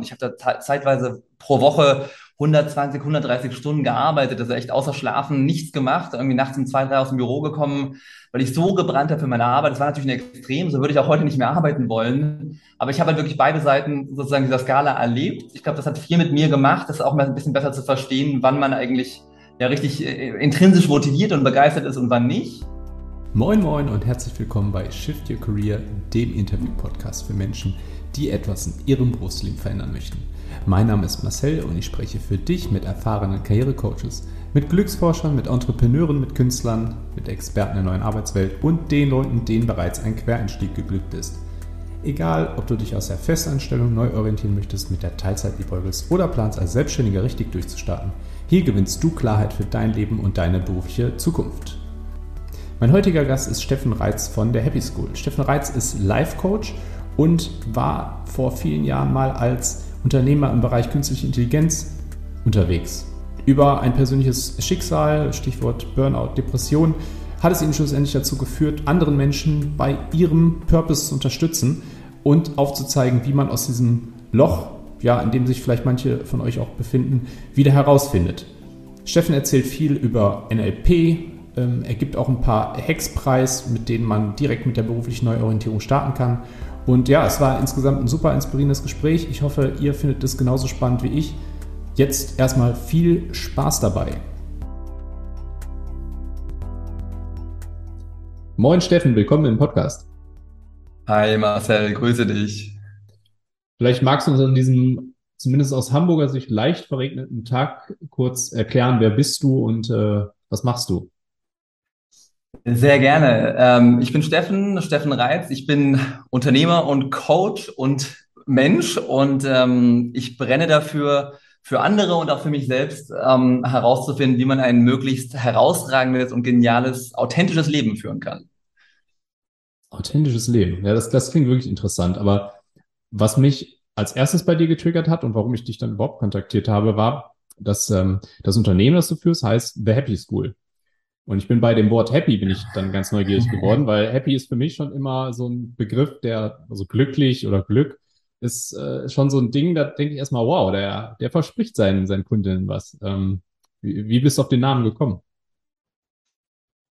Und ich habe da zeitweise pro Woche 120, 130 Stunden gearbeitet, also echt außer Schlafen nichts gemacht, irgendwie nachts um zwei, drei aus dem Büro gekommen, weil ich so gebrannt habe für meine Arbeit. Das war natürlich ein Extrem, so würde ich auch heute nicht mehr arbeiten wollen. Aber ich habe halt wirklich beide Seiten sozusagen dieser Skala erlebt. Ich glaube, das hat viel mit mir gemacht, das auch mal ein bisschen besser zu verstehen, wann man eigentlich ja richtig äh, intrinsisch motiviert und begeistert ist und wann nicht. Moin Moin und herzlich willkommen bei Shift Your Career, dem Interview-Podcast für Menschen, die etwas in ihrem Berufsleben verändern möchten. Mein Name ist Marcel und ich spreche für dich mit erfahrenen Karrierecoaches, mit Glücksforschern, mit Entrepreneuren, mit Künstlern, mit Experten der neuen Arbeitswelt und den Leuten, denen bereits ein Quereinstieg geglückt ist. Egal, ob du dich aus der Festanstellung neu orientieren möchtest, mit der Teilzeit liebäugelst oder planst, als Selbstständiger richtig durchzustarten, hier gewinnst du Klarheit für dein Leben und deine berufliche Zukunft. Mein heutiger Gast ist Steffen Reitz von der Happy School. Steffen Reitz ist Life Coach und war vor vielen Jahren mal als Unternehmer im Bereich künstliche Intelligenz unterwegs. Über ein persönliches Schicksal, Stichwort Burnout, Depression, hat es ihn schlussendlich dazu geführt, anderen Menschen bei ihrem Purpose zu unterstützen und aufzuzeigen, wie man aus diesem Loch, ja, in dem sich vielleicht manche von euch auch befinden, wieder herausfindet. Steffen erzählt viel über NLP, ähm, er gibt auch ein paar Hacks preis, mit denen man direkt mit der beruflichen Neuorientierung starten kann und ja, es war insgesamt ein super inspirierendes Gespräch. Ich hoffe, ihr findet es genauso spannend wie ich. Jetzt erstmal viel Spaß dabei. Moin Steffen, willkommen im Podcast. Hi Marcel, grüße dich. Vielleicht magst du uns an diesem, zumindest aus Hamburger Sicht, leicht verregneten Tag kurz erklären, wer bist du und äh, was machst du? Sehr gerne. Ähm, ich bin Steffen, Steffen Reitz. Ich bin Unternehmer und Coach und Mensch und ähm, ich brenne dafür, für andere und auch für mich selbst ähm, herauszufinden, wie man ein möglichst herausragendes und geniales, authentisches Leben führen kann. Authentisches Leben. Ja, das, das klingt wirklich interessant. Aber was mich als erstes bei dir getriggert hat und warum ich dich dann überhaupt kontaktiert habe, war, dass ähm, das Unternehmen, das du führst, heißt The Happy School. Und ich bin bei dem Wort happy, bin ich dann ganz neugierig geworden, weil happy ist für mich schon immer so ein Begriff, der, also glücklich oder Glück, ist äh, schon so ein Ding, da denke ich erstmal, wow, der, der verspricht seinen, seinen Kundinnen was. Ähm, wie, wie bist du auf den Namen gekommen?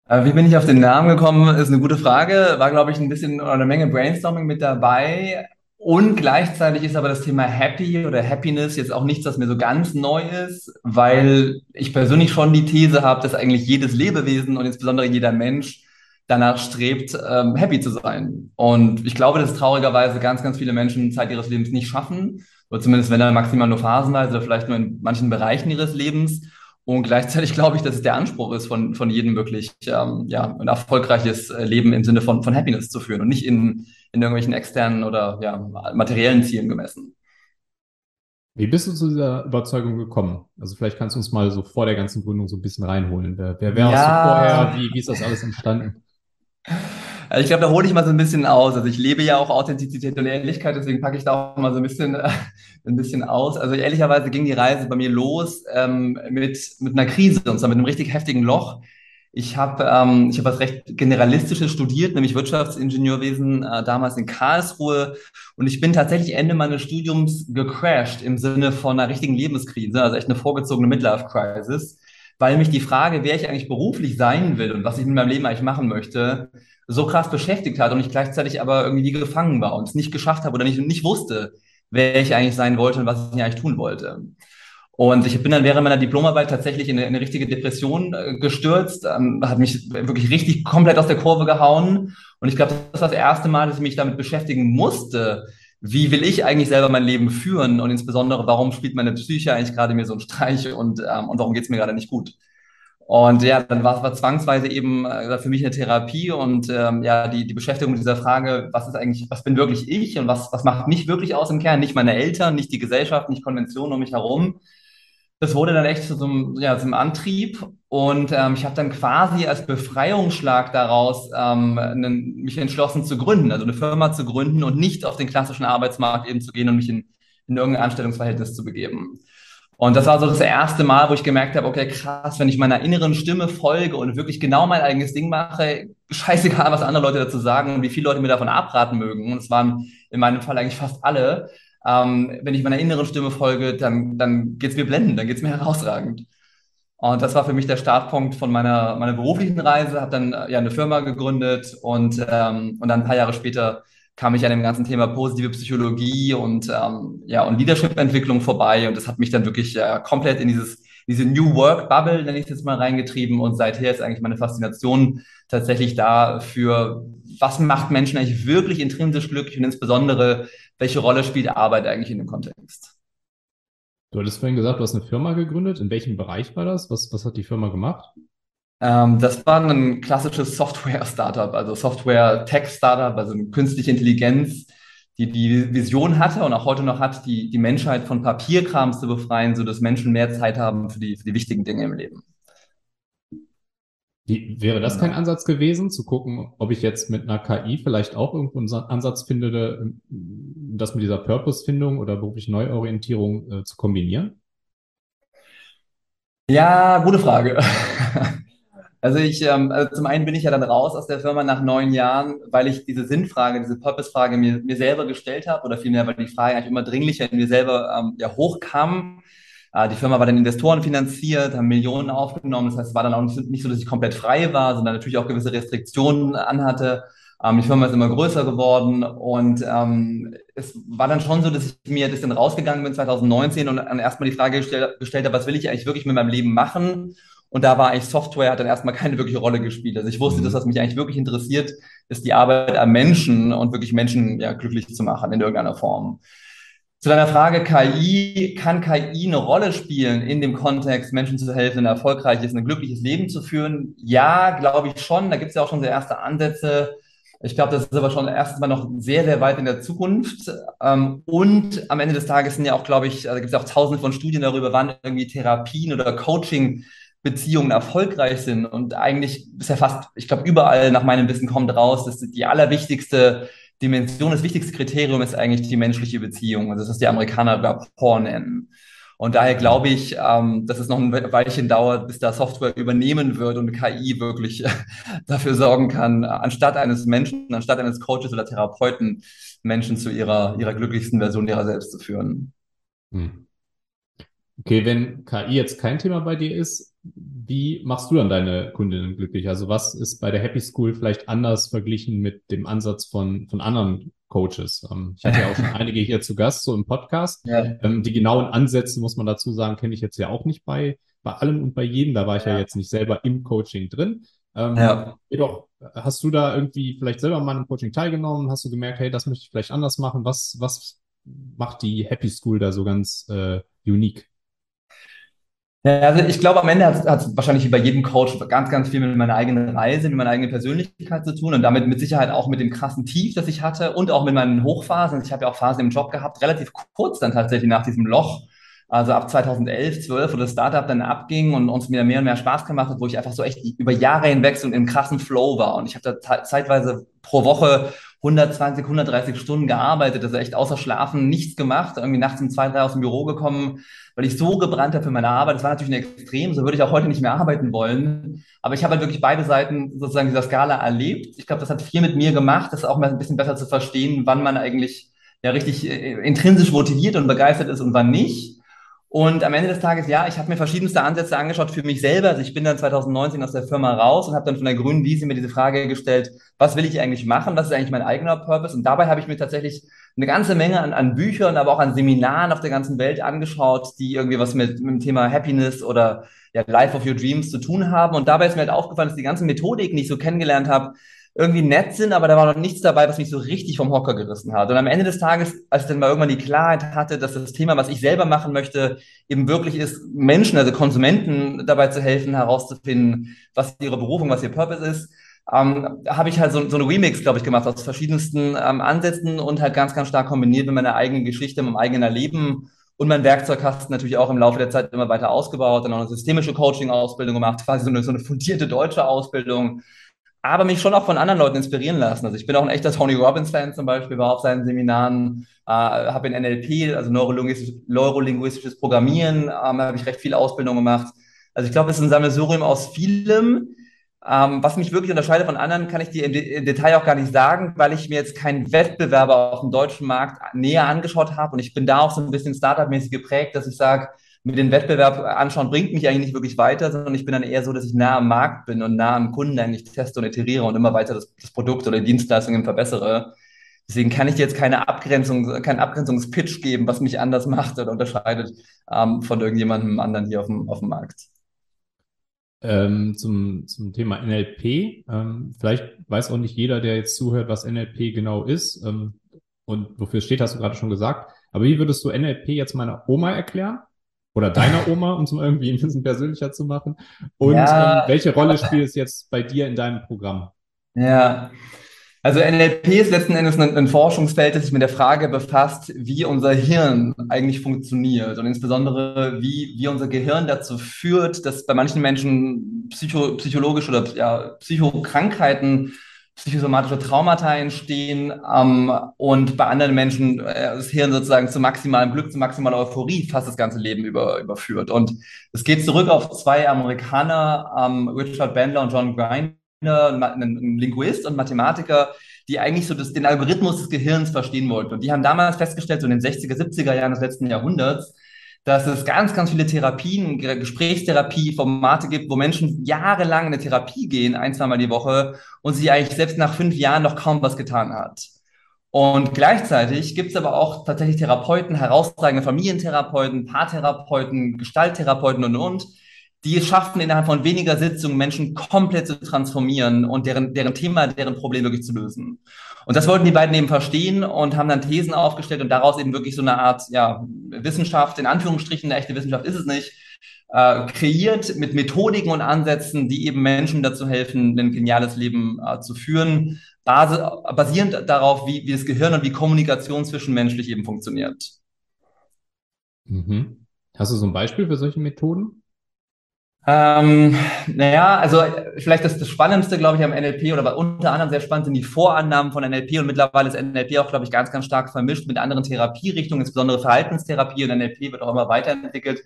Äh, wie bin ich auf den Namen gekommen, ist eine gute Frage. War, glaube ich, ein bisschen oder eine Menge Brainstorming mit dabei. Und gleichzeitig ist aber das Thema Happy oder Happiness jetzt auch nichts, was mir so ganz neu ist, weil ich persönlich schon die These habe, dass eigentlich jedes Lebewesen und insbesondere jeder Mensch danach strebt, ähm, happy zu sein. Und ich glaube, dass traurigerweise ganz, ganz viele Menschen Zeit ihres Lebens nicht schaffen, oder zumindest wenn dann maximal nur phasenweise oder vielleicht nur in manchen Bereichen ihres Lebens. Und gleichzeitig glaube ich, dass es der Anspruch ist, von, von jedem wirklich ähm, ja, ein erfolgreiches äh, Leben im Sinne von, von Happiness zu führen und nicht in, in irgendwelchen externen oder ja, materiellen Zielen gemessen. Wie bist du zu dieser Überzeugung gekommen? Also vielleicht kannst du uns mal so vor der ganzen Gründung so ein bisschen reinholen. Wer, wer, wer ja. vorher? Wie, wie ist das alles entstanden? Also ich glaube, da hole ich mal so ein bisschen aus. Also ich lebe ja auch Authentizität und Ehrlichkeit, deswegen packe ich da auch mal so ein bisschen, äh, ein bisschen aus. Also ehrlicherweise ging die Reise bei mir los ähm, mit, mit einer Krise, und zwar mit einem richtig heftigen Loch. Ich habe ähm, ich hab was recht Generalistisches studiert, nämlich Wirtschaftsingenieurwesen, äh, damals in Karlsruhe. Und ich bin tatsächlich Ende meines Studiums gecrashed im Sinne von einer richtigen Lebenskrise, also echt eine vorgezogene Midlife-Crisis, weil mich die Frage, wer ich eigentlich beruflich sein will und was ich mit meinem Leben eigentlich machen möchte, so krass beschäftigt hat und ich gleichzeitig aber irgendwie gefangen war und es nicht geschafft habe oder nicht, nicht wusste, wer ich eigentlich sein wollte und was ich eigentlich tun wollte. Und ich bin dann während meiner Diplomarbeit tatsächlich in eine, in eine richtige Depression äh, gestürzt, ähm, hat mich wirklich richtig komplett aus der Kurve gehauen. Und ich glaube, das war das erste Mal, dass ich mich damit beschäftigen musste. Wie will ich eigentlich selber mein Leben führen? Und insbesondere, warum spielt meine Psyche eigentlich gerade mir so einen Streich und, ähm, und warum geht's mir gerade nicht gut? Und ja, dann war es zwangsweise eben äh, für mich eine Therapie und ähm, ja, die, die Beschäftigung mit dieser Frage, was ist eigentlich, was bin wirklich ich und was, was macht mich wirklich aus im Kern? Nicht meine Eltern, nicht die Gesellschaft, nicht Konventionen um mich herum. Das wurde dann echt zu so einem, ja, zum Antrieb und ähm, ich habe dann quasi als Befreiungsschlag daraus ähm, einen, mich entschlossen zu gründen, also eine Firma zu gründen und nicht auf den klassischen Arbeitsmarkt eben zu gehen und mich in, in irgendein Anstellungsverhältnis zu begeben. Und das war so das erste Mal, wo ich gemerkt habe, okay, krass, wenn ich meiner inneren Stimme folge und wirklich genau mein eigenes Ding mache, scheißegal, was andere Leute dazu sagen und wie viele Leute mir davon abraten mögen. Und es waren in meinem Fall eigentlich fast alle. Ähm, wenn ich meiner inneren Stimme folge, dann, dann geht es mir blendend, dann geht es mir herausragend. Und das war für mich der Startpunkt von meiner, meiner beruflichen Reise, habe dann ja eine Firma gegründet und, ähm, und dann ein paar Jahre später kam ich an dem ganzen Thema positive Psychologie und, ähm, ja, und Leadership-Entwicklung vorbei und das hat mich dann wirklich äh, komplett in dieses diese New Work Bubble, nenne ich es jetzt mal, reingetrieben und seither ist eigentlich meine Faszination tatsächlich da für, was macht Menschen eigentlich wirklich intrinsisch glücklich und insbesondere, welche Rolle spielt Arbeit eigentlich in dem Kontext? Du hattest vorhin gesagt, du hast eine Firma gegründet. In welchem Bereich war das? Was, was hat die Firma gemacht? Ähm, das war ein klassisches Software-Startup, also Software-Tech-Startup, also künstliche Intelligenz, die die Vision hatte und auch heute noch hat, die, die Menschheit von Papierkram zu befreien, sodass Menschen mehr Zeit haben für die, für die wichtigen Dinge im Leben. Wie, wäre das kein Ansatz gewesen, zu gucken, ob ich jetzt mit einer KI vielleicht auch irgendwo einen Ansatz finde, das mit dieser Purpose-Findung oder beruflichen Neuorientierung äh, zu kombinieren? Ja, gute Frage. Also ich, ähm, also zum einen bin ich ja dann raus aus der Firma nach neun Jahren, weil ich diese Sinnfrage, diese Purpose-Frage mir, mir selber gestellt habe oder vielmehr, weil die Frage eigentlich immer dringlicher in mir selber ähm, ja, hochkam die Firma war dann Investoren finanziert, haben Millionen aufgenommen. Das heißt, es war dann auch nicht, so, dass ich komplett frei war, sondern natürlich auch gewisse Restriktionen anhatte. Ähm, die Firma ist immer größer geworden und ähm, es war dann schon so, dass ich mir das dann rausgegangen bin 2019 und dann erstmal die Frage gestellt, gestellt habe, was will ich eigentlich wirklich mit meinem Leben machen? Und da war eigentlich Software, hat dann erstmal keine wirkliche Rolle gespielt. Also ich wusste, dass was mich eigentlich wirklich interessiert, ist die Arbeit am Menschen und wirklich Menschen ja, glücklich zu machen in irgendeiner Form. Zu deiner Frage KI, kann KI eine Rolle spielen in dem Kontext, Menschen zu helfen, ein erfolgreiches, ein glückliches Leben zu führen? Ja, glaube ich schon. Da gibt es ja auch schon sehr erste Ansätze. Ich glaube, das ist aber schon erstmal noch sehr, sehr weit in der Zukunft. Ähm, und am Ende des Tages sind ja auch, glaube ich, da gibt es auch tausende von Studien darüber, wann irgendwie Therapien oder Coaching Beziehungen erfolgreich sind. Und eigentlich ist ja fast, ich glaube, überall nach meinem Wissen kommt raus, dass die allerwichtigste Dimension, das wichtigste Kriterium ist eigentlich die menschliche Beziehung. Also das, was die Amerikaner Rapport nennen. Und daher glaube ich, ähm, dass es noch ein Weilchen dauert, bis da Software übernehmen wird und KI wirklich dafür sorgen kann, anstatt eines Menschen, anstatt eines Coaches oder Therapeuten, Menschen zu ihrer, ihrer glücklichsten Version ihrer selbst zu führen. Hm. Okay, wenn KI jetzt kein Thema bei dir ist, wie machst du dann deine Kundinnen glücklich? Also was ist bei der Happy School vielleicht anders verglichen mit dem Ansatz von, von anderen Coaches? Ähm, ich hatte ja auch schon einige hier zu Gast, so im Podcast. Ja. Ähm, die genauen Ansätze, muss man dazu sagen, kenne ich jetzt ja auch nicht bei, bei allem und bei jedem. Da war ich ja, ja jetzt nicht selber im Coaching drin. Ähm, ja. Jedoch, hast du da irgendwie vielleicht selber mal im Coaching teilgenommen? Hast du gemerkt, hey, das möchte ich vielleicht anders machen? Was, was macht die Happy School da so ganz äh, unique? Ja, also ich glaube, am Ende hat es wahrscheinlich wie bei jedem Coach ganz, ganz viel mit meiner eigenen Reise, mit meiner eigenen Persönlichkeit zu tun und damit mit Sicherheit auch mit dem krassen Tief, das ich hatte und auch mit meinen Hochphasen. Ich habe ja auch Phasen im Job gehabt, relativ kurz dann tatsächlich nach diesem Loch. Also ab 2011, 12, wo das Startup dann abging und uns mir mehr und mehr Spaß gemacht hat, wo ich einfach so echt über Jahre hinweg so einem krassen Flow war. Und ich habe da zeitweise pro Woche 120, 130 Stunden gearbeitet, also echt außer Schlafen nichts gemacht, irgendwie nachts um zwei, drei aus dem Büro gekommen, weil ich so gebrannt habe für meine Arbeit. Das war natürlich ein Extrem, so würde ich auch heute nicht mehr arbeiten wollen. Aber ich habe halt wirklich beide Seiten sozusagen dieser Skala erlebt. Ich glaube, das hat viel mit mir gemacht, das auch mal ein bisschen besser zu verstehen, wann man eigentlich ja richtig äh, intrinsisch motiviert und begeistert ist und wann nicht. Und am Ende des Tages, ja, ich habe mir verschiedenste Ansätze angeschaut für mich selber. Also ich bin dann 2019 aus der Firma raus und habe dann von der grünen Wiese mir diese Frage gestellt, was will ich eigentlich machen? Was ist eigentlich mein eigener Purpose? Und dabei habe ich mir tatsächlich eine ganze Menge an, an Büchern, aber auch an Seminaren auf der ganzen Welt angeschaut, die irgendwie was mit, mit dem Thema Happiness oder ja, Life of Your Dreams zu tun haben. Und dabei ist mir halt aufgefallen, dass die ganzen Methodiken, die ich so kennengelernt habe, irgendwie nett sind, aber da war noch nichts dabei, was mich so richtig vom Hocker gerissen hat. Und am Ende des Tages, als ich dann mal irgendwann die Klarheit hatte, dass das Thema, was ich selber machen möchte, eben wirklich ist, Menschen, also Konsumenten dabei zu helfen, herauszufinden, was ihre Berufung, was ihr Purpose ist, ähm, habe ich halt so, so eine Remix, glaube ich, gemacht aus verschiedensten ähm, Ansätzen und halt ganz, ganz stark kombiniert mit meiner eigenen Geschichte, meinem eigenen Erleben und mein Werkzeugkasten natürlich auch im Laufe der Zeit immer weiter ausgebaut, dann auch eine systemische Coaching-Ausbildung gemacht, quasi so eine, so eine fundierte deutsche Ausbildung aber mich schon auch von anderen Leuten inspirieren lassen. Also ich bin auch ein echter Tony Robbins-Fan zum Beispiel, war auf seinen Seminaren, äh, habe in NLP, also neurolinguistisches, neurolinguistisches Programmieren, ähm, habe ich recht viel Ausbildung gemacht. Also ich glaube, es ist ein Sammelsurium aus vielem. Ähm, was mich wirklich unterscheidet von anderen, kann ich dir im, De im, Detail auch gar nicht sagen, weil ich mir jetzt keinen Wettbewerber auf dem deutschen Markt näher angeschaut habe. Und ich bin da auch so ein bisschen Startup-mäßig geprägt, dass ich sage, mit dem Wettbewerb anschauen bringt mich eigentlich nicht wirklich weiter, sondern ich bin dann eher so, dass ich nah am Markt bin und nah am Kunden eigentlich teste und iteriere und immer weiter das, das Produkt oder die Dienstleistungen verbessere. Deswegen kann ich dir jetzt keine Abgrenzung, keinen Abgrenzungspitch geben, was mich anders macht oder unterscheidet ähm, von irgendjemandem anderen hier auf dem, auf dem Markt. Ähm, zum, zum Thema NLP. Ähm, vielleicht weiß auch nicht jeder, der jetzt zuhört, was NLP genau ist ähm, und wofür es steht, hast du gerade schon gesagt. Aber wie würdest du NLP jetzt meiner Oma erklären? Oder deiner Oma, um es mal irgendwie ein bisschen persönlicher zu machen? Und ja. ähm, welche Rolle spielt es jetzt bei dir in deinem Programm? Ja, also NLP ist letzten Endes ein, ein, Forschungsfeld, das sich mit der Frage befasst, wie unser Hirn eigentlich funktioniert und insbesondere, wie, wie unser Gehirn dazu führt, dass bei manchen Menschen psycho, psychologische oder ja, Psychokrankheiten, psychosomatische Traumata entstehen ähm, und bei anderen Menschen äh, das Hirn sozusagen zu maximalem Glück, zu maximaler Euphorie fast das ganze Leben über, überführt. Und es geht zurück auf zwei Amerikaner, ähm, Richard Bandler und John Grinder, ein, Linguist und Mathematiker, die eigentlich so das, den Algorithmus des Gehirns verstehen wollten. Und die haben damals festgestellt, so in den 60er, 70er Jahren des letzten Jahrhunderts, dass es ganz, ganz viele Therapien, Gesprächstherapie, Formate gibt, wo Menschen jahrelang in eine Therapie gehen, ein, zweimal die Woche, und sie eigentlich selbst nach fünf Jahren noch kaum was getan hat. Und gleichzeitig gibt es aber auch tatsächlich Therapeuten, herausragende Familientherapeuten, Paartherapeuten, Gestalttherapeuten und, und, die es schaffen, innerhalb von weniger Sitzungen Menschen komplett zu transformieren und deren, deren Thema, deren Problem wirklich zu lösen. Und das wollten die beiden eben verstehen und haben dann Thesen aufgestellt und daraus eben wirklich so eine Art ja, Wissenschaft, in Anführungsstrichen, eine echte Wissenschaft ist es nicht, äh, kreiert mit Methodiken und Ansätzen, die eben Menschen dazu helfen, ein geniales Leben äh, zu führen, base, basierend darauf, wie, wie das Gehirn und wie Kommunikation zwischenmenschlich eben funktioniert. Mhm. Hast du so ein Beispiel für solche Methoden? Ähm, naja, also vielleicht das, das Spannendste, glaube ich, am NLP oder unter anderem sehr spannend sind die Vorannahmen von NLP und mittlerweile ist NLP auch, glaube ich, ganz, ganz stark vermischt mit anderen Therapierichtungen, insbesondere Verhaltenstherapie und NLP wird auch immer weiterentwickelt.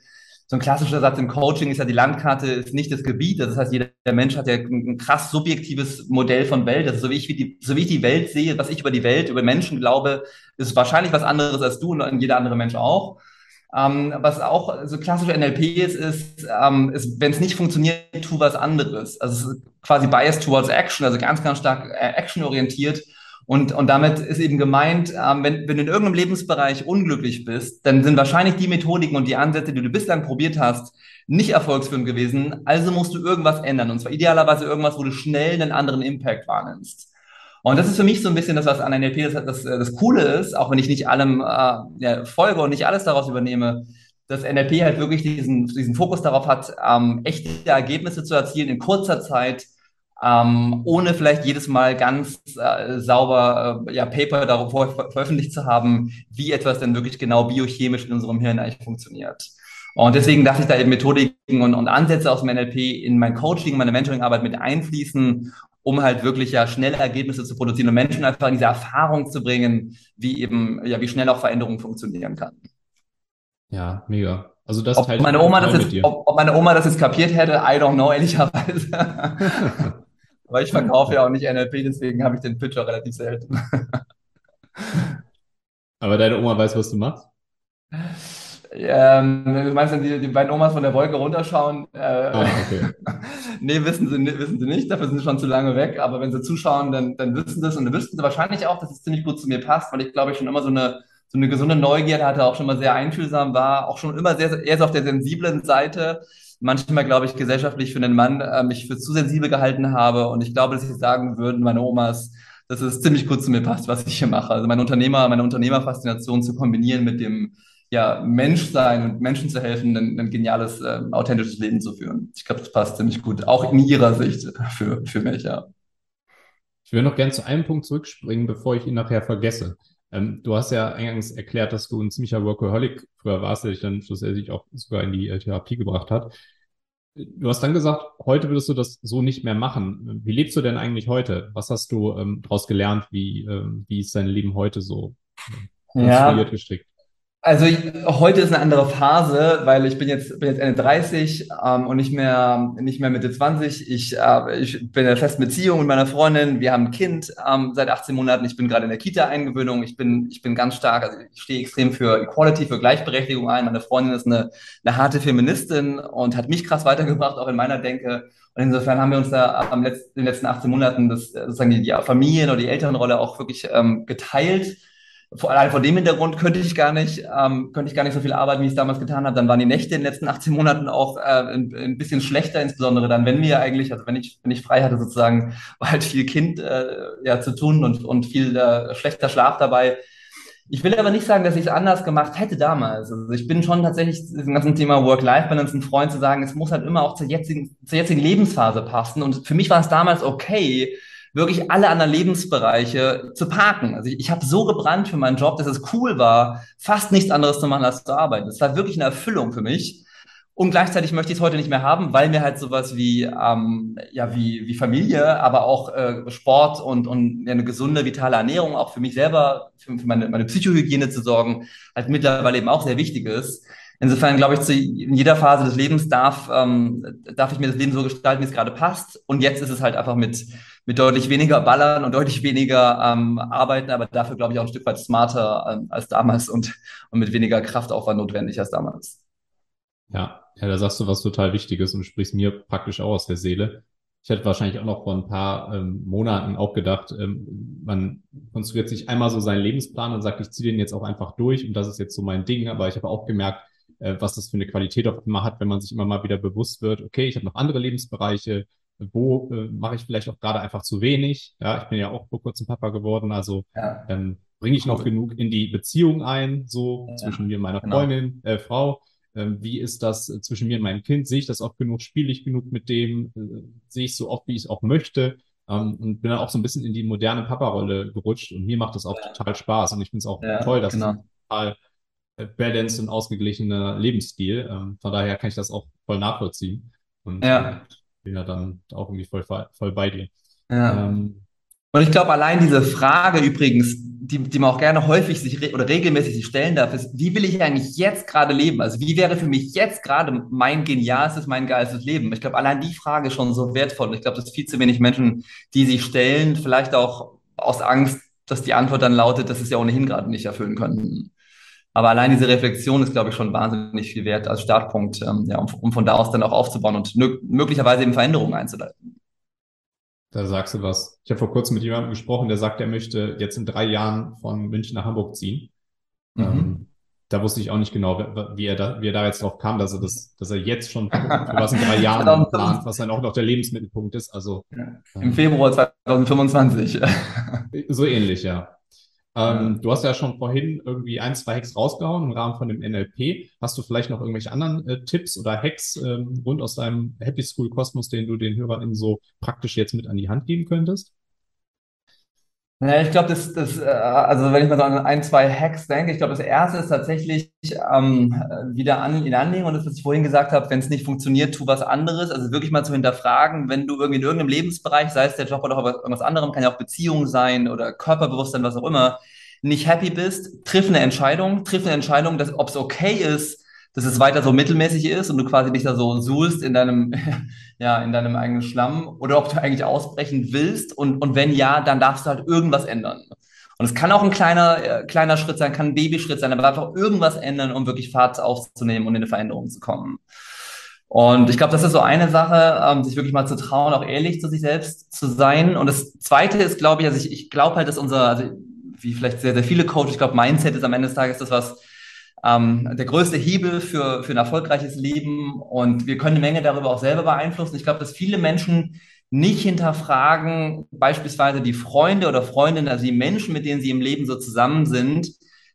So ein klassischer Satz im Coaching ist ja, die Landkarte ist nicht das Gebiet. Das heißt, jeder Mensch hat ja ein, krass subjektives Modell von Welt. Ist so wie ich, die, so wie ich die Welt sehe, was ich über die Welt, über Menschen glaube, ist wahrscheinlich was anderes als du und jeder andere Mensch auch. Ähm, was auch so klassisch NLP ist, ist, ähm, ist wenn es nicht funktioniert, tu was anderes. Also quasi Bias towards Action, also ganz, ganz stark äh, actionorientiert. Und, und damit ist eben gemeint, ähm, wenn, wenn du in irgendeinem Lebensbereich unglücklich bist, dann sind wahrscheinlich die Methodiken und die Ansätze, die du bislang probiert hast, nicht erfolgsführend gewesen. Also musst du irgendwas ändern. Und zwar idealerweise irgendwas, wo du schnell einen anderen Impact wahrnimmst. Und das ist für mich so ein bisschen das, was an NLP das, das, das Coole ist, auch wenn ich nicht allem äh, ja, folge und nicht alles daraus übernehme, dass NLP halt wirklich diesen, diesen Fokus darauf hat, ähm, echte Ergebnisse zu erzielen in kurzer Zeit, ähm, ohne vielleicht jedes Mal ganz äh, sauber äh, ja, Paper darauf ver veröffentlicht zu haben, wie etwas denn wirklich genau biochemisch in unserem Hirn eigentlich funktioniert. Und deswegen darf ich da eben Methodiken und, und Ansätze aus dem NLP in mein Coaching, meine Mentoring-Arbeit mit einfließen um halt wirklich ja schnelle Ergebnisse zu produzieren und Menschen einfach in diese Erfahrung zu bringen, wie eben, ja, wie schnell auch Veränderung funktionieren kann. Ja, mega. Also das ob meine Oma das jetzt, ob, ob, meine Oma das jetzt kapiert hätte, I don't know, ehrlicherweise. Aber ich verkaufe ja auch nicht NLP, deswegen habe ich den Pitcher relativ selten. Aber deine Oma weiß, was du machst? Ähm, du meinst, wenn die, die beiden Omas von der Wolke runterschauen? Äh, ah, okay. nee, wissen sie, wissen sie nicht, dafür sind sie schon zu lange weg. Aber wenn sie zuschauen, dann, dann wissen sie es und dann wüssten sie wahrscheinlich auch, dass es ziemlich gut zu mir passt, weil ich glaube, ich schon immer so eine, so eine gesunde Neugierde hatte, auch schon mal sehr einfühlsam war, auch schon immer sehr, eher so auf der sensiblen Seite. Manchmal, glaube ich, gesellschaftlich für einen Mann äh, mich für zu sensibel gehalten habe. Und ich glaube, dass sie sagen würden, meine Omas, dass es ziemlich gut zu mir passt, was ich hier mache. Also meine Unternehmer, meine Unternehmerfaszination zu kombinieren mit dem ja, Mensch sein und Menschen zu helfen, ein, ein geniales, äh, authentisches Leben zu führen. Ich glaube, das passt ziemlich gut, auch in Ihrer Sicht für, für mich, ja. Ich will noch gerne zu einem Punkt zurückspringen, bevor ich ihn nachher vergesse. Ähm, du hast ja eingangs erklärt, dass du ein ziemlicher Workaholic früher warst, der dich dann schlussendlich auch sogar in die äh, Therapie gebracht hat. Du hast dann gesagt, heute würdest du das so nicht mehr machen. Wie lebst du denn eigentlich heute? Was hast du ähm, daraus gelernt? Wie, ähm, wie ist dein Leben heute so äh, ja, gestrickt? Also heute ist eine andere Phase, weil ich bin jetzt, bin jetzt Ende 30 ähm, und nicht mehr, nicht mehr Mitte 20. Ich, äh, ich bin in einer festen Beziehung mit meiner Freundin. Wir haben ein Kind ähm, seit 18 Monaten. Ich bin gerade in der Kita-Eingewöhnung. Ich bin, ich bin ganz stark, also ich stehe extrem für Equality, für Gleichberechtigung ein. Meine Freundin ist eine, eine harte Feministin und hat mich krass weitergebracht, auch in meiner Denke. Und insofern haben wir uns da am letzten, in den letzten 18 Monaten das, sozusagen die, die Familien- oder die Elternrolle auch wirklich ähm, geteilt vor, allein vor dem Hintergrund könnte ich gar nicht, ähm, könnte ich gar nicht so viel arbeiten, wie ich es damals getan habe. Dann waren die Nächte in den letzten 18 Monaten auch äh, ein, ein bisschen schlechter, insbesondere dann, wenn wir eigentlich, also wenn ich, wenn ich frei hatte sozusagen, war halt viel Kind äh, ja zu tun und, und viel äh, schlechter Schlaf dabei. Ich will aber nicht sagen, dass ich es anders gemacht hätte damals. Also ich bin schon tatsächlich diesem ganzen Thema Work-Life-Balance ein Freund zu sagen, es muss halt immer auch zur jetzigen, zur jetzigen Lebensphase passen. Und für mich war es damals okay, wirklich alle anderen Lebensbereiche zu parken. Also ich, ich habe so gebrannt für meinen Job, dass es cool war, fast nichts anderes zu machen als zu arbeiten. Das war wirklich eine Erfüllung für mich. Und gleichzeitig möchte ich es heute nicht mehr haben, weil mir halt sowas wie, ähm, ja, wie, wie Familie, aber auch äh, Sport und, und eine gesunde, vitale Ernährung, auch für mich selber, für, für meine, meine Psychohygiene zu sorgen, halt mittlerweile eben auch sehr wichtig ist. Insofern glaube ich, zu, in jeder Phase des Lebens darf, ähm, darf ich mir das Leben so gestalten, wie es gerade passt. Und jetzt ist es halt einfach mit, mit deutlich weniger Ballern und deutlich weniger ähm, Arbeiten, aber dafür, glaube ich, auch ein Stück weit smarter ähm, als damals und, und mit weniger Kraftaufwand notwendig als damals. Ja, ja, da sagst du was total Wichtiges und sprichst mir praktisch auch aus der Seele. Ich hätte wahrscheinlich auch noch vor ein paar ähm, Monaten auch gedacht, ähm, man konstruiert sich einmal so seinen Lebensplan und sagt, ich ziehe den jetzt auch einfach durch und das ist jetzt so mein Ding. Aber ich habe auch gemerkt, äh, was das für eine Qualität auf einmal hat, wenn man sich immer mal wieder bewusst wird, okay, ich habe noch andere Lebensbereiche, wo äh, mache ich vielleicht auch gerade einfach zu wenig. Ja, ich bin ja auch vor kurzem Papa geworden, also ja. ähm, bringe ich noch genug in die Beziehung ein, so ja, zwischen mir und meiner genau. Freundin, äh, Frau. Ähm, wie ist das äh, zwischen mir und meinem Kind? Sehe ich das oft genug? Spiele ich genug mit dem? Äh, sehe ich so oft, wie ich es auch möchte? Ähm, und bin dann auch so ein bisschen in die moderne Papa-Rolle gerutscht und mir macht das auch ja. total Spaß und ich finde es auch toll, dass genau. es total balanced und ausgeglichener Lebensstil. Ähm, von daher kann ich das auch voll nachvollziehen. Und ja. äh, bin ja dann auch irgendwie voll, voll bei dir. Ja. Ähm, und ich glaube, allein diese Frage übrigens, die, die man auch gerne häufig sich oder regelmäßig sich stellen darf, ist, wie will ich eigentlich jetzt gerade leben? Also wie wäre für mich jetzt gerade mein genialstes, mein geilstes Leben? Ich glaube, allein die Frage ist schon so wertvoll. Und ich glaube, dass viel zu wenig Menschen, die sich stellen, vielleicht auch aus Angst, dass die Antwort dann lautet, dass sie es ja ohnehin gerade nicht erfüllen können. Aber allein diese Reflexion ist, glaube ich, schon wahnsinnig viel wert als Startpunkt, ähm, ja, um, um, von da aus dann auch aufzubauen und möglicherweise eben Veränderungen einzuleiten. Da sagst du was. Ich habe vor kurzem mit jemandem gesprochen, der sagt, er möchte jetzt in drei Jahren von München nach Hamburg ziehen. Mhm. Ähm, da wusste ich auch nicht genau, wie er da, wie er da jetzt drauf kam, dass er das, dass er jetzt schon für was in drei Jahren plant, was dann auch noch der Lebensmittelpunkt ist. Also ja. im Februar 2025. so ähnlich, ja. Ähm, du hast ja schon vorhin irgendwie ein, zwei Hacks rausgehauen im Rahmen von dem NLP. Hast du vielleicht noch irgendwelche anderen äh, Tipps oder Hacks ähm, rund aus deinem Happy School Kosmos, den du den HörerInnen so praktisch jetzt mit an die Hand geben könntest? Ja, ich glaube, das, das, äh, also wenn ich mal so an ein, zwei Hacks denke, ich glaube, das erste ist tatsächlich ähm, wieder an, in Anlehnung und das, was ich vorhin gesagt habe, wenn es nicht funktioniert, tu was anderes. Also wirklich mal zu hinterfragen, wenn du irgendwie in irgendeinem Lebensbereich, sei es der Job oder auch irgendwas anderem, kann ja auch Beziehung sein oder Körperbewusstsein, was auch immer, nicht happy bist, triff eine Entscheidung, triff eine Entscheidung, dass ob es okay ist, dass es weiter so mittelmäßig ist und du quasi dich da so suhlst in deinem, ja, in deinem eigenen Schlamm oder ob du eigentlich ausbrechen willst und, und wenn ja, dann darfst du halt irgendwas ändern. Und es kann auch ein kleiner, äh, kleiner Schritt sein, kann ein Babyschritt sein, aber einfach irgendwas ändern, um wirklich Fahrt aufzunehmen und in eine Veränderung zu kommen. Und ich glaube, das ist so eine Sache, ähm, sich wirklich mal zu trauen, auch ehrlich zu sich selbst zu sein. Und das Zweite ist, glaube ich, also ich, ich glaube halt, dass unser, also wie vielleicht sehr, sehr viele Coaches, ich glaube, Mindset ist am Ende des Tages das, was ähm, der größte Hebel für, für ein erfolgreiches Leben. Und wir können eine Menge darüber auch selber beeinflussen. Ich glaube, dass viele Menschen nicht hinterfragen, beispielsweise die Freunde oder Freundinnen, also die Menschen, mit denen sie im Leben so zusammen sind.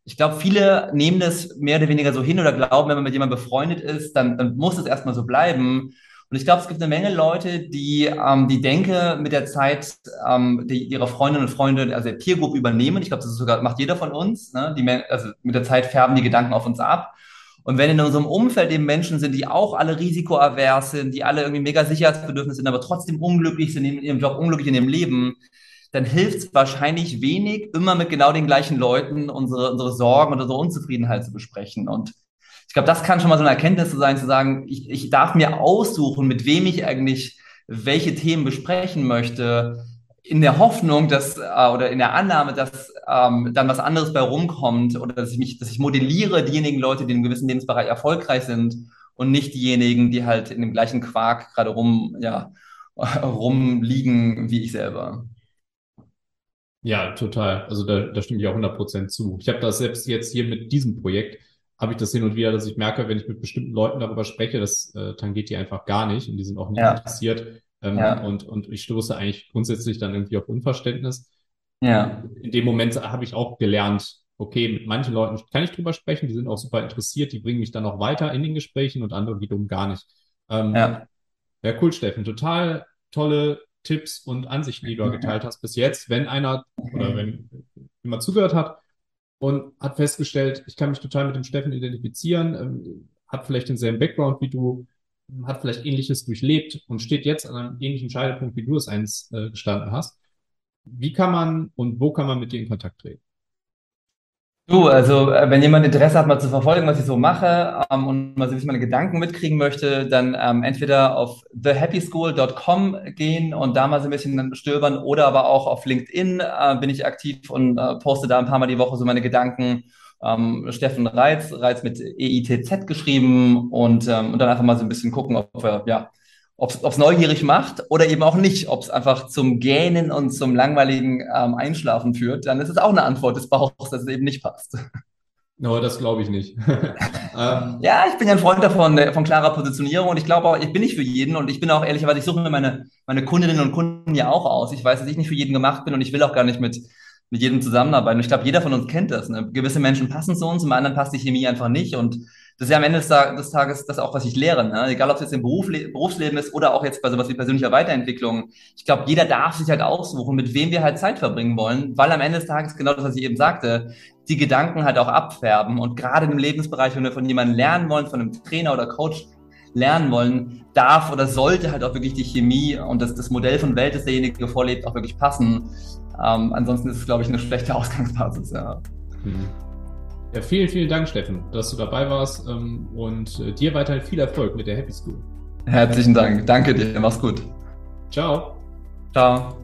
Ich glaube, viele nehmen das mehr oder weniger so hin oder glauben, wenn man mit jemandem befreundet ist, dann, dann muss es erstmal so bleiben. Und ich glaube, es gibt eine Menge Leute, die ähm, die Denke mit der Zeit ähm, die ihre Freundinnen und Freunde, also der Peer Group übernehmen. Ich glaube, das ist sogar macht jeder von uns. Ne? Die, also mit der Zeit färben die Gedanken auf uns ab. Und wenn in unserem Umfeld eben Menschen sind, die auch alle risikoavers sind, die alle irgendwie mega Sicherheitsbedürfnis sind, aber trotzdem unglücklich sind in ihrem Job, unglücklich in ihrem Leben, dann hilft es wahrscheinlich wenig, immer mit genau den gleichen Leuten unsere, unsere Sorgen oder unsere Unzufriedenheit zu besprechen. Und ich glaube, das kann schon mal so eine Erkenntnis sein, zu sagen, ich, ich darf mir aussuchen, mit wem ich eigentlich welche Themen besprechen möchte, in der Hoffnung, dass äh, oder in der Annahme, dass ähm, dann was anderes bei rumkommt oder dass ich mich, dass ich modelliere diejenigen Leute, die in einem gewissen Lebensbereich erfolgreich sind und nicht diejenigen, die halt in dem gleichen Quark gerade rum, ja, rumliegen wie ich selber. Ja, total. Also da, da stimme ich auch 100% zu. Ich habe das selbst jetzt hier mit diesem Projekt, habe ich das hin und wieder, dass ich merke, wenn ich mit bestimmten Leuten darüber spreche, das äh, tangiert die einfach gar nicht und die sind auch nicht ja. interessiert. Ähm, ja. und, und ich stoße eigentlich grundsätzlich dann irgendwie auf Unverständnis. Ja. In dem Moment habe ich auch gelernt, okay, mit manchen Leuten kann ich drüber sprechen, die sind auch super interessiert, die bringen mich dann auch weiter in den Gesprächen und andere wiederum gar nicht. Ähm, ja. ja, cool, Steffen. Total tolle Tipps und Ansichten, die du geteilt hast bis jetzt. Wenn einer oder wenn jemand zugehört hat und hat festgestellt, ich kann mich total mit dem Steffen identifizieren, ähm, hat vielleicht denselben Background wie du, hat vielleicht ähnliches durchlebt und steht jetzt an einem ähnlichen Scheidepunkt, wie du es eins äh, gestanden hast. Wie kann man und wo kann man mit dir in Kontakt treten? Du, also äh, wenn jemand Interesse hat, mal zu verfolgen, was ich so mache ähm, und mal so ein bisschen meine Gedanken mitkriegen möchte, dann ähm, entweder auf thehappyschool.com gehen und da mal so ein bisschen stöbern oder aber auch auf LinkedIn äh, bin ich aktiv und äh, poste da ein paar Mal die Woche so meine Gedanken. Ähm, Steffen Reitz, Reitz mit EITZ geschrieben und, ähm, und dann einfach mal so ein bisschen gucken, ob wir ja ob es neugierig macht oder eben auch nicht, ob es einfach zum Gähnen und zum langweiligen ähm, Einschlafen führt, dann ist es auch eine Antwort des Bauchs, dass es eben nicht passt. No, das glaube ich nicht. ähm. Ja, ich bin ja ein Freund davon, von klarer Positionierung und ich glaube auch, ich bin nicht für jeden und ich bin auch ehrlicherweise, ich suche mir meine, meine Kundinnen und Kunden ja auch aus. Ich weiß, dass ich nicht für jeden gemacht bin und ich will auch gar nicht mit, mit jedem zusammenarbeiten. Ich glaube, jeder von uns kennt das. Ne? Gewisse Menschen passen zu uns, zum anderen passt die Chemie einfach nicht und das ist ja am Ende des, Tages das auch, was ich lehre. Ne? Egal, ob es jetzt im Beruf, Berufsleben ist oder auch jetzt bei sowas wie persönlicher Weiterentwicklung. Ich glaube, jeder darf sich halt aussuchen, mit wem wir halt Zeit verbringen wollen, weil am Ende des Tages genau das, was ich eben sagte, die Gedanken halt auch abfärben. Und gerade im Lebensbereich, wenn wir von jemandem lernen wollen, von einem Trainer oder Coach lernen wollen, darf oder sollte halt auch wirklich die Chemie und das, das Modell von Welt, das derjenige vorlebt, auch wirklich passen. Ähm, ansonsten ist es, glaube ich, eine schlechte Ausgangsbasis. Ja. Mhm. Ja, vielen, vielen Dank, Steffen, dass du dabei warst ähm, und äh, dir weiterhin viel Erfolg mit der Happy School. Herzlichen Dank. Danke dir. Mach's gut. Ciao. Ciao.